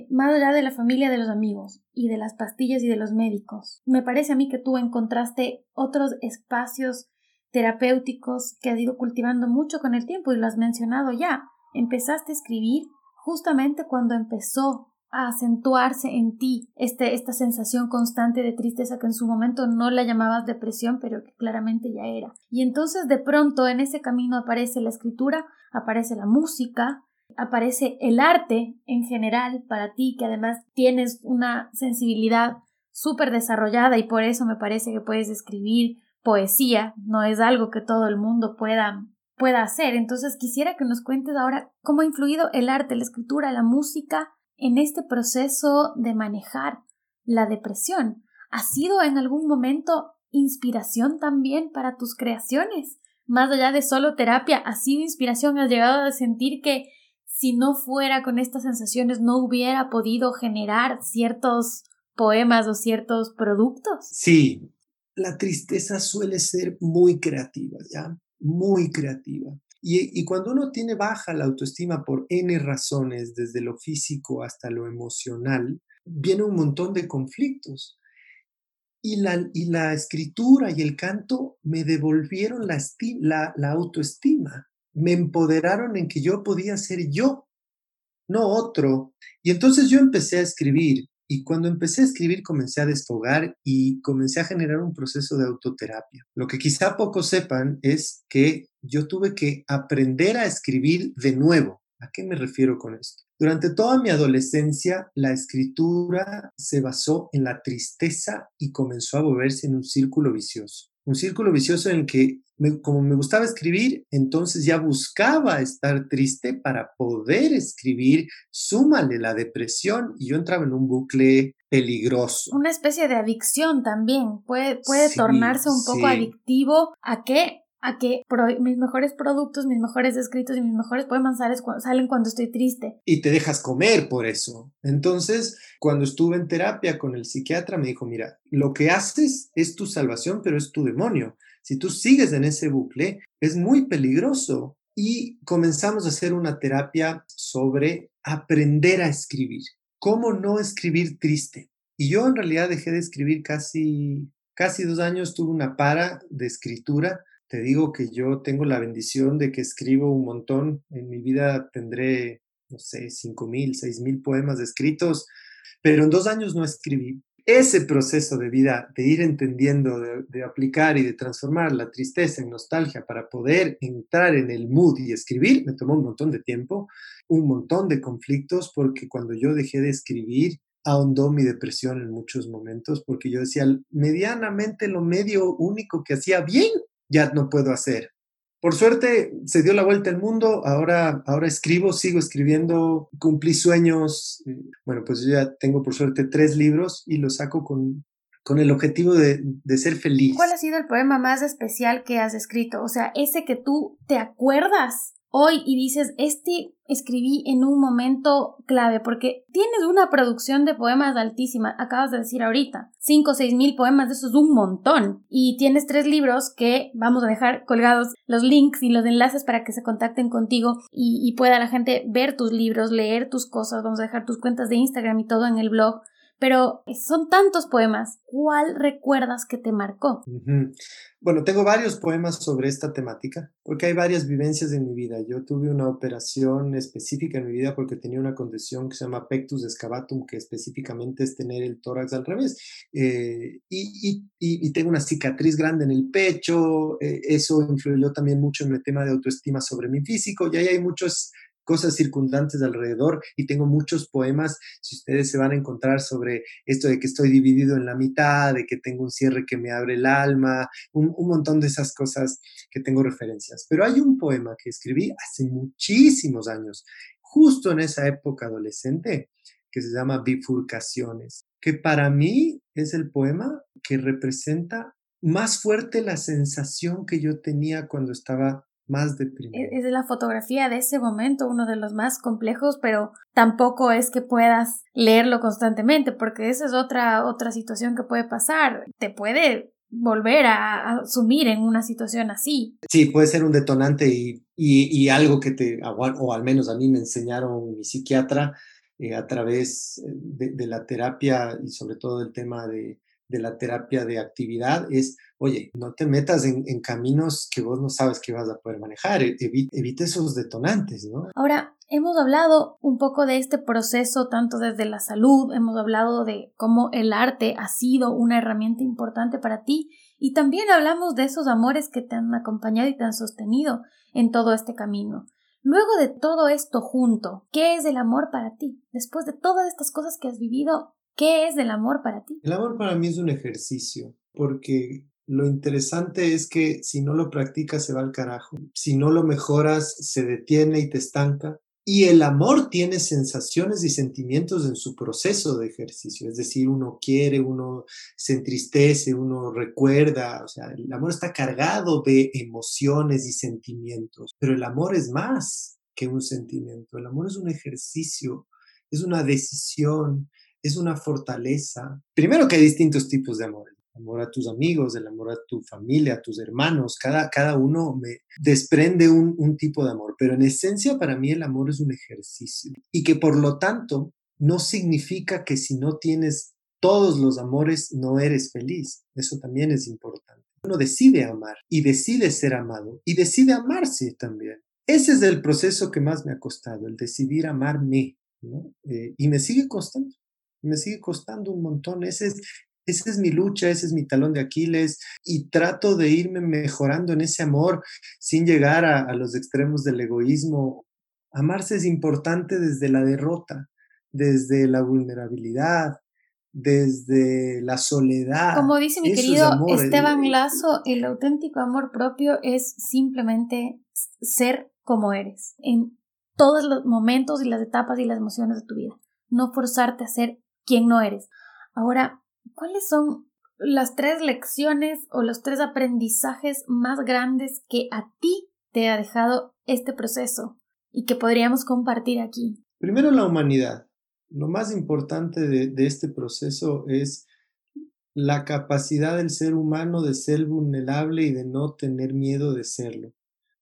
más allá de la familia, de los amigos y de las pastillas y de los médicos, me parece a mí que tú encontraste otros espacios terapéuticos que has ido cultivando mucho con el tiempo y lo has mencionado ya. Empezaste a escribir justamente cuando empezó a acentuarse en ti este, esta sensación constante de tristeza que en su momento no la llamabas depresión, pero que claramente ya era. Y entonces de pronto en ese camino aparece la escritura, aparece la música, aparece el arte en general para ti, que además tienes una sensibilidad súper desarrollada y por eso me parece que puedes escribir poesía, no es algo que todo el mundo pueda pueda hacer. Entonces quisiera que nos cuentes ahora cómo ha influido el arte, la escritura, la música en este proceso de manejar la depresión. ¿Ha sido en algún momento inspiración también para tus creaciones? Más allá de solo terapia, ¿ha sido inspiración? ¿Has llegado a sentir que si no fuera con estas sensaciones no hubiera podido generar ciertos poemas o ciertos productos? Sí, la tristeza suele ser muy creativa, ¿ya? Muy creativa. Y, y, cuando uno tiene baja la autoestima por N razones, desde lo físico hasta lo emocional, viene un montón de conflictos. Y la, y la escritura y el canto me devolvieron la, la, la autoestima, me empoderaron en que yo podía ser yo, no otro. Y entonces yo empecé a escribir y cuando empecé a escribir comencé a desfogar y comencé a generar un proceso de autoterapia. Lo que quizá pocos sepan es que yo tuve que aprender a escribir de nuevo. ¿A qué me refiero con esto? Durante toda mi adolescencia, la escritura se basó en la tristeza y comenzó a volverse en un círculo vicioso. Un círculo vicioso en el que, me, como me gustaba escribir, entonces ya buscaba estar triste para poder escribir. Súmale la depresión y yo entraba en un bucle peligroso. Una especie de adicción también. Puede, puede sí, tornarse un poco sí. adictivo a qué? A que mis mejores productos, mis mejores escritos y mis mejores poemas salen cuando estoy triste. Y te dejas comer por eso. Entonces, cuando estuve en terapia con el psiquiatra, me dijo, mira, lo que haces es tu salvación, pero es tu demonio. Si tú sigues en ese bucle, es muy peligroso. Y comenzamos a hacer una terapia sobre aprender a escribir. ¿Cómo no escribir triste? Y yo en realidad dejé de escribir casi, casi dos años, tuve una para de escritura te digo que yo tengo la bendición de que escribo un montón. En mi vida tendré no sé, cinco mil, seis mil poemas escritos, pero en dos años no escribí. Ese proceso de vida, de ir entendiendo, de, de, aplicar y de transformar la tristeza en nostalgia para poder entrar en el mood y escribir, me tomó un montón de tiempo, un montón de conflictos, porque cuando yo dejé de escribir, ahondó mi depresión en muchos momentos, porque yo decía, medianamente lo medio único que hacía bien, ya no puedo hacer. Por suerte se dio la vuelta al mundo, ahora, ahora escribo, sigo escribiendo, cumplí sueños, eh, bueno, pues yo ya tengo por suerte tres libros y los saco con, con el objetivo de, de, ser feliz. ¿Cuál ha sido el poema más especial que has escrito? O sea, ese que tú te acuerdas hoy y dices, este escribí en un momento clave, porque tienes una producción de poemas altísima, acabas de decir ahorita, 5 o 6 mil poemas, eso es un montón, y tienes tres libros que vamos a dejar colgados los links y los enlaces para que se contacten contigo y, y pueda la gente ver tus libros, leer tus cosas, vamos a dejar tus cuentas de Instagram y todo en el blog pero son tantos poemas. ¿Cuál recuerdas que te marcó? Bueno, tengo varios poemas sobre esta temática, porque hay varias vivencias en mi vida. Yo tuve una operación específica en mi vida porque tenía una condición que se llama pectus excavatum, que específicamente es tener el tórax al revés. Eh, y, tengo una cicatriz grande en el pecho. Eh, eso influyó también mucho en el tema de autoestima sobre mi físico. Y ahí hay muchos cosas circundantes alrededor y tengo muchos poemas, si ustedes se van a encontrar sobre esto de que estoy dividido en la mitad, de que tengo un cierre que me abre el alma, un, un montón de esas cosas que tengo referencias. Pero hay un poema que escribí hace muchísimos años, justo en esa época adolescente, que se llama Bifurcaciones, que para mí es el poema que representa más fuerte la sensación que yo tenía cuando estaba más deprimido. Es la fotografía de ese momento uno de los más complejos, pero tampoco es que puedas leerlo constantemente, porque esa es otra, otra situación que puede pasar. Te puede volver a, a sumir en una situación así. Sí, puede ser un detonante y, y, y algo que te, o al menos a mí me enseñaron mi psiquiatra eh, a través de, de, la terapia y sobre todo el tema de, de la terapia de actividad es, oye, no te metas en, caminos que vos no sabes que vas a poder manejar, e, evite, evite esos detonantes, ¿no? Ahora, hemos hablado un poco de este proceso tanto desde la salud, hemos hablado de cómo el arte ha sido una herramienta importante para ti y también hablamos de esos amores que te han acompañado y te han sostenido en todo este camino. Luego de todo esto junto, ¿qué es el amor para ti? Después de todas estas cosas que has vivido, ¿Qué es el amor para ti? El amor para mí es un ejercicio, porque lo interesante es que si no lo practicas se va al carajo, si no lo mejoras se detiene y te estanca. Y el amor tiene sensaciones y sentimientos en su proceso de ejercicio, es decir, uno quiere, uno se entristece, uno recuerda, o sea, el amor está cargado de emociones y sentimientos, pero el amor es más que un sentimiento, el amor es un ejercicio, es una decisión, es una fortaleza. Primero que hay distintos tipos de amor. El amor a tus amigos, el amor a tu familia, a tus hermanos. Cada, cada uno me desprende un, un tipo de amor. Pero en esencia para mí el amor es un ejercicio. Y que por lo tanto no significa que si no tienes todos los amores no eres feliz. Eso también es importante. Uno decide amar y decide ser amado y decide amarse también. Ese es el proceso que más me ha costado, el decidir amarme. Eh, y me sigue costando me sigue costando un montón. Ese es, esa es mi lucha, ese es mi talón de Aquiles y trato de irme mejorando en ese amor sin llegar a, a los extremos del egoísmo. Amarse es importante desde la derrota, desde la vulnerabilidad, desde la soledad. Como dice mi querido Esteban Lazo, el auténtico amor propio es simplemente ser como eres en todos los momentos y las etapas y las emociones de tu vida. No forzarte a ser quien no eres. Ahora, ¿cuáles son las tres lecciones o los tres aprendizajes más grandes que a ti te ha dejado este proceso y que podríamos compartir aquí? Primero, la humanidad. Lo más importante de, de este proceso es la capacidad del ser humano de ser vulnerable y de no tener miedo de serlo.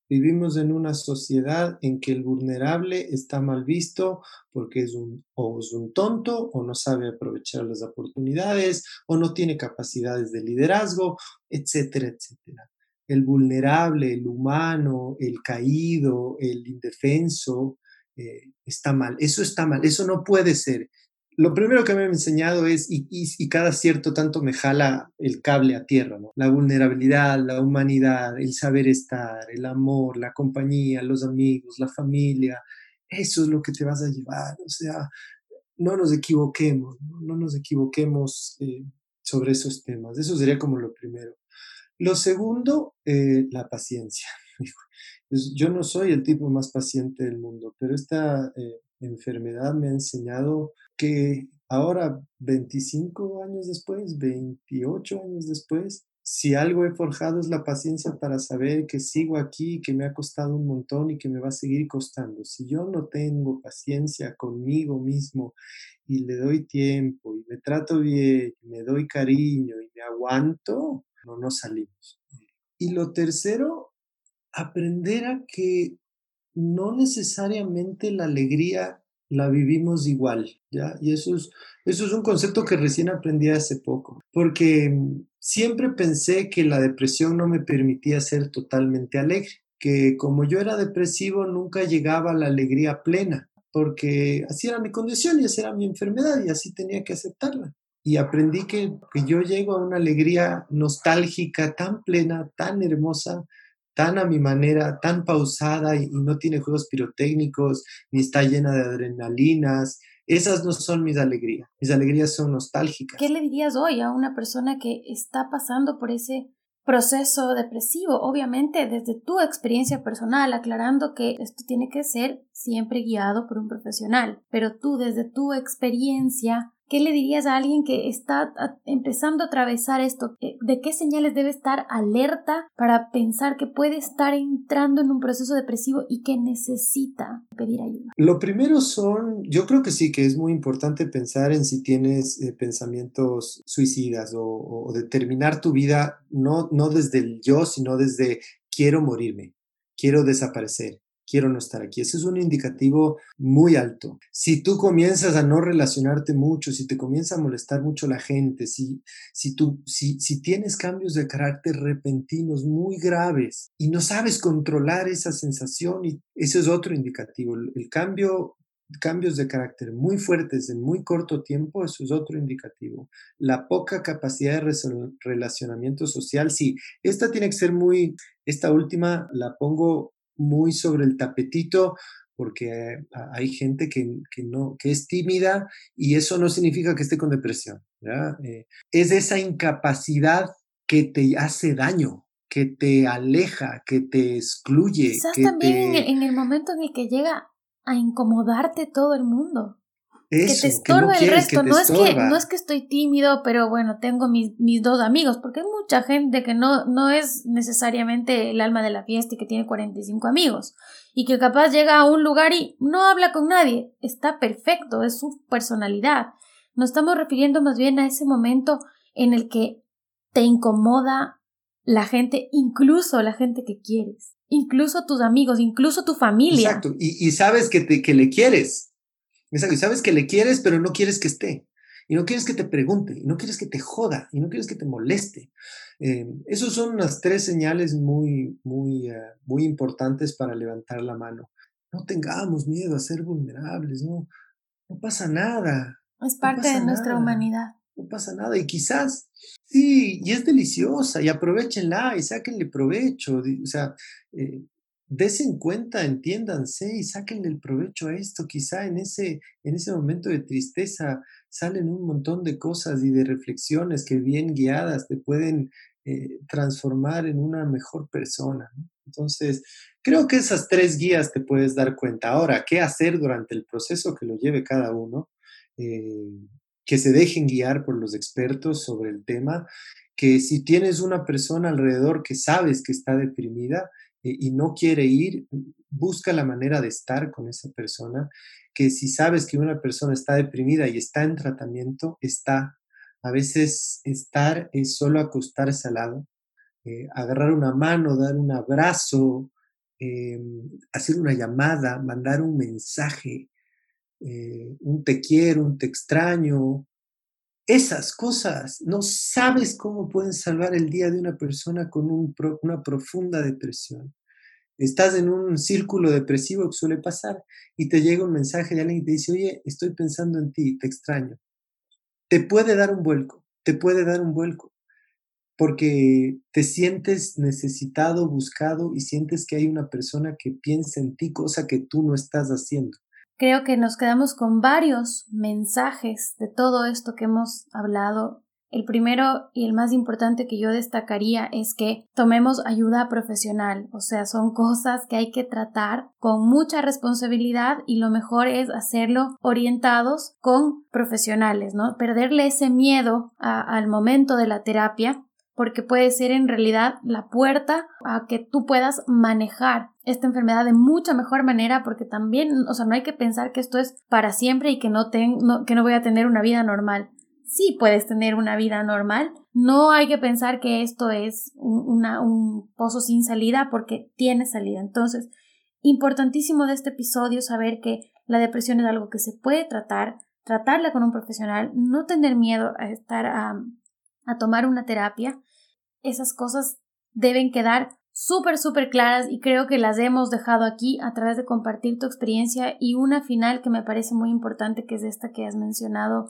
Vivimos en una sociedad en que el vulnerable está mal visto porque es un, o es un tonto o no sabe aprovechar las oportunidades o no tiene capacidades de liderazgo, etcétera, etcétera. El vulnerable, el humano, el caído, el indefenso, eh, está mal, eso está mal, eso no puede ser. Lo primero que me han enseñado es, y, y, cada cierto tanto me jala el cable a tierra, ¿no? La vulnerabilidad, la humanidad, el saber estar, el amor, la compañía, los amigos, la familia, eso es lo que te vas a llevar, o sea, no nos equivoquemos, no, nos equivoquemos eh, sobre esos temas, eso sería como lo primero. Lo segundo, eh, la paciencia. (laughs) Yo no soy el tipo más paciente del mundo, pero esta eh, enfermedad me ha enseñado que ahora, 25 años después, 28 años después, si algo he forjado es la paciencia para saber que sigo aquí, que me ha costado un montón y que me va a seguir costando. Si yo no tengo paciencia conmigo mismo y le doy tiempo y me trato bien, me doy cariño y me aguanto, no nos salimos. Y lo tercero, aprender a que no necesariamente la alegría la vivimos igual, ¿ya? Y eso es, eso es un concepto que recién aprendí hace poco, porque mm, siempre pensé que la depresión no me permitía ser totalmente alegre, que como yo era depresivo nunca llegaba a la alegría plena, porque así era mi condición y así era mi enfermedad y así tenía que aceptarla. Y aprendí que, que yo llego a una alegría nostálgica tan plena, tan hermosa, tan a mi manera, tan pausada y, no tiene juegos pirotécnicos, ni está llena de adrenalinas. Esas no son mis alegrías. Mis alegrías son nostálgicas. ¿Qué le dirías hoy a una persona que está pasando por ese proceso depresivo? Obviamente desde tu experiencia personal, aclarando que esto tiene que ser siempre guiado por un profesional, pero tú desde tu experiencia, ¿Qué le dirías a alguien que está empezando a atravesar esto? Eh, ¿De qué señales debe estar alerta para pensar que puede estar entrando en un proceso depresivo y que necesita pedir ayuda? Lo primero son, yo creo que sí, que es muy importante pensar en si tienes eh, pensamientos suicidas o, o, determinar tu vida no, no desde el yo, sino desde quiero morirme, quiero desaparecer quiero no estar aquí. Ese es un indicativo muy alto. Si tú comienzas a no relacionarte mucho, si te comienza a molestar mucho la gente, si, si, tú, si, si tienes cambios de carácter repentinos muy graves y no sabes controlar esa sensación, y ese es otro indicativo. El, cambio cambios de carácter muy fuertes en muy corto tiempo, eso es otro indicativo. La poca capacidad de relacionamiento social, sí, esta tiene que ser muy, esta última la pongo muy sobre el tapetito porque hay gente que, no, que es tímida y eso no significa que esté con depresión. Eh, es esa incapacidad que te hace daño, que te aleja, que te excluye. Quizás también en, el, momento en el que llega a incomodarte todo el mundo que te estorba el resto. No, es que, no es que estoy tímido, pero bueno, tengo mis, mis dos amigos, porque hay mucha gente que no, no es necesariamente el alma de la fiesta y que tiene 45 amigos, y que capaz llega a un lugar y no habla con nadie. Está perfecto, es su personalidad. Nos estamos refiriendo más bien a ese momento en el que te incomoda la gente, incluso la gente que quieres, incluso tus amigos, incluso tu familia. Exacto, y, y sabes que, te, que le quieres y sabes que le quieres, pero no quieres que esté. Y no quieres que te pregunte, y no quieres que te joda, y no quieres que te moleste. Eh, esos son las tres señales muy, muy, eh, muy importantes para levantar la mano. No tengamos miedo a ser vulnerables, no, no pasa nada. Es parte de nuestra humanidad. No pasa nada. Y quizás, sí, y es deliciosa, y aprovechenla y sáquenle provecho. O sea, eh, desen cuenta, entiéndanse y sáquenle el provecho a esto. Quizá en ese, en ese momento de tristeza salen un montón de cosas y de reflexiones que bien guiadas te pueden eh, transformar en una mejor persona. Entonces, creo que esas tres guías te puedes dar cuenta. Ahora, ¿qué hacer durante el proceso que lo lleve cada uno? Eh, que se dejen guiar por los expertos sobre el tema, que si tienes una persona alrededor que sabes que está deprimida, y no quiere ir, busca la manera de estar con esa persona, que si sabes que una persona está deprimida y está en tratamiento, está. A veces estar es solo acostarse al lado, eh, agarrar una mano, dar un abrazo, eh, hacer una llamada, mandar un mensaje, un te quiero, un te extraño, esas cosas no sabes cómo pueden salvar el día de una persona con una profunda depresión. estás en un círculo depresivo que suele pasar y te llega un mensaje de alguien que te dice, oye, estoy pensando en ti, te extraño. Te puede dar un vuelco, te puede dar un vuelco, porque te sientes necesitado, buscado y sientes que hay una persona que piensa en ti, cosa que tú no estás haciendo. Creo que nos quedamos con varios mensajes de todo esto que hemos hablado el primero y el más importante que yo destacaría es que tomemos ayuda profesional, o sea, son cosas que hay que tratar con mucha responsabilidad y lo mejor es hacerlo orientados con profesionales, ¿no? Perderle ese miedo al momento de la terapia porque puede ser en realidad la puerta a que tú puedas manejar esta enfermedad de mucha mejor manera porque también, o sea, no hay que pensar que esto es para siempre y que no, que no voy a tener una vida normal sí puedes tener una vida normal. No hay que pensar que esto es un, un pozo sin salida porque tiene salida. Entonces, importantísimo de este episodio saber que la depresión es algo que se puede tratar, tratarla con un profesional, no tener miedo a estar a tomar una terapia. Esas cosas deben quedar súper, súper claras y creo que las hemos dejado aquí a través de compartir tu experiencia y una final que me parece muy importante que es esta que has mencionado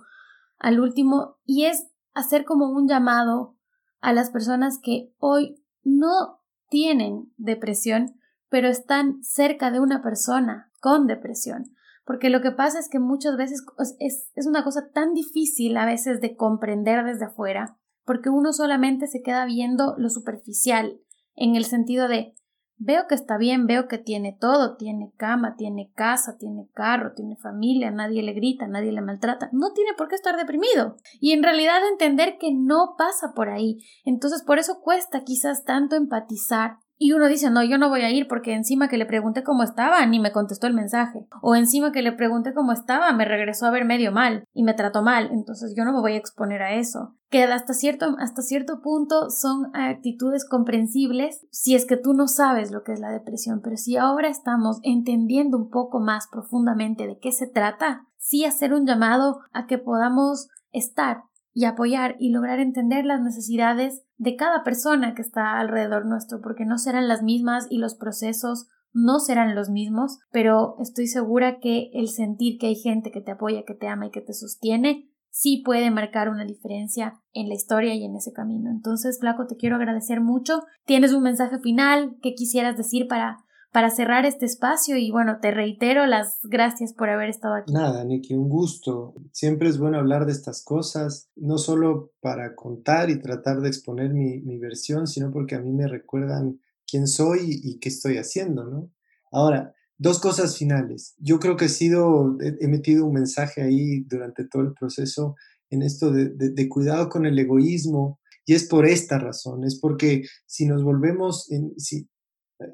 al último y es hacer como un llamado a las personas que hoy no tienen depresión, pero están cerca de una persona con depresión. Porque lo que pasa es que muchas veces es, es una cosa tan difícil a veces de comprender desde afuera, porque uno solamente se queda viendo lo superficial, en el sentido de Veo que está bien, veo que tiene todo, tiene cama, tiene casa, tiene carro, tiene familia, nadie le grita, nadie le maltrata, no tiene por qué estar deprimido. Y en realidad entender que no pasa por ahí. Entonces por eso cuesta quizás tanto empatizar y uno dice, no, yo no voy a ir porque encima que le pregunté cómo estaba, ni me contestó el mensaje. O encima que le pregunté cómo estaba, me regresó a ver medio mal y me trató mal. Entonces yo no me voy a exponer a eso. Que hasta cierto, hasta cierto punto son actitudes comprensibles si es que tú no sabes lo que es la depresión. Pero si ahora estamos entendiendo un poco más profundamente de qué se trata, sí hacer un llamado a que podamos estar y apoyar y lograr entender las necesidades de cada persona que está alrededor nuestro, porque no serán las mismas y los procesos no serán los mismos, pero estoy segura que el sentir que hay gente que te apoya, que te ama y que te sostiene, sí puede marcar una diferencia en la historia y en ese camino. Entonces, Flaco, te quiero agradecer mucho. ¿Tienes un mensaje final que quisieras decir para para cerrar este espacio y bueno, te reitero las gracias por haber estado aquí. Nada, Nikki, un gusto. Siempre es bueno hablar de estas cosas, no solo para contar y tratar de exponer mi, mi versión, sino porque a mí me recuerdan quién soy y, qué estoy haciendo, ¿no? Ahora, dos cosas finales. Yo creo que he sido, he, metido un mensaje ahí durante todo el proceso en esto de, de, cuidado con el egoísmo, y es por esta razón, es porque si nos volvemos, en, si,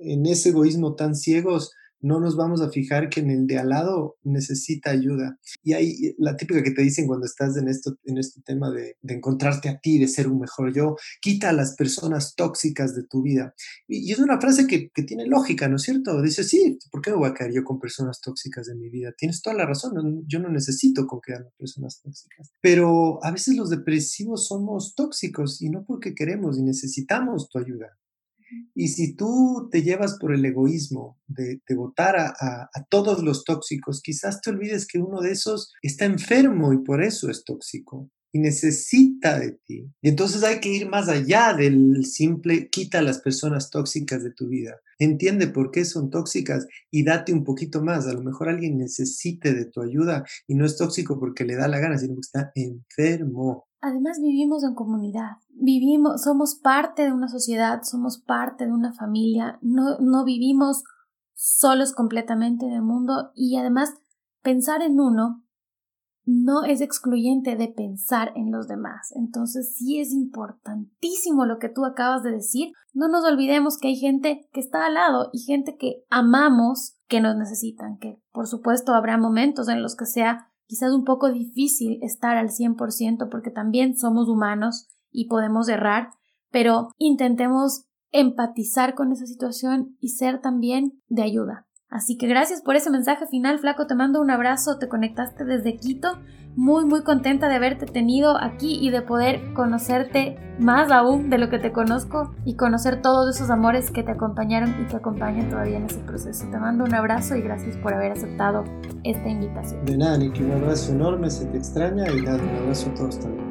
en ese egoísmo tan ciegos, no nos vamos a fijar que en el de al lado necesita ayuda. Y hay la típica que te dicen cuando estás en, esto, en este tema de, encontrarte a ti, de ser un mejor yo, quita a las personas tóxicas de tu vida. Y, es una frase que, que, tiene lógica, ¿no es cierto? Dice, sí, ¿por qué me voy a caer yo con personas tóxicas de mi vida? Tienes toda la razón, yo no necesito con quedarme personas tóxicas. Pero a veces los depresivos somos tóxicos y no porque queremos y necesitamos tu ayuda. Y si tú te llevas por el egoísmo de, votar a, todos los tóxicos, quizás te olvides que uno de esos está enfermo y por eso es tóxico y necesita de ti. Y entonces hay que ir más allá del simple quita a las personas tóxicas de tu vida. Entiende por qué son tóxicas y date un poquito más. A lo mejor alguien necesite de tu ayuda y no es tóxico porque le da la gana, sino porque está enfermo. Además vivimos en comunidad, vivimos, somos parte de una sociedad, somos parte de una familia, no, no vivimos solos completamente en el mundo y además pensar en uno no es excluyente de pensar en los demás. Entonces sí es importantísimo lo que tú acabas de decir. No nos olvidemos que hay gente que está al lado y gente que amamos que nos necesitan, que por supuesto habrá momentos en los que sea quizás un poco difícil estar al 100% porque también somos humanos y podemos errar, pero intentemos empatizar con esa situación y ser también de ayuda. Así que gracias por ese mensaje final, flaco, te mando un abrazo, te conectaste desde Quito muy muy contenta de haberte tenido aquí y de poder conocerte más aún de lo que te conozco y conocer todos esos amores que te acompañaron y te acompañan todavía en ese proceso. Te mando un abrazo y gracias por haber aceptado esta invitación. De nada, Niki, un abrazo enorme, se te extraña y nada, un abrazo a todos también.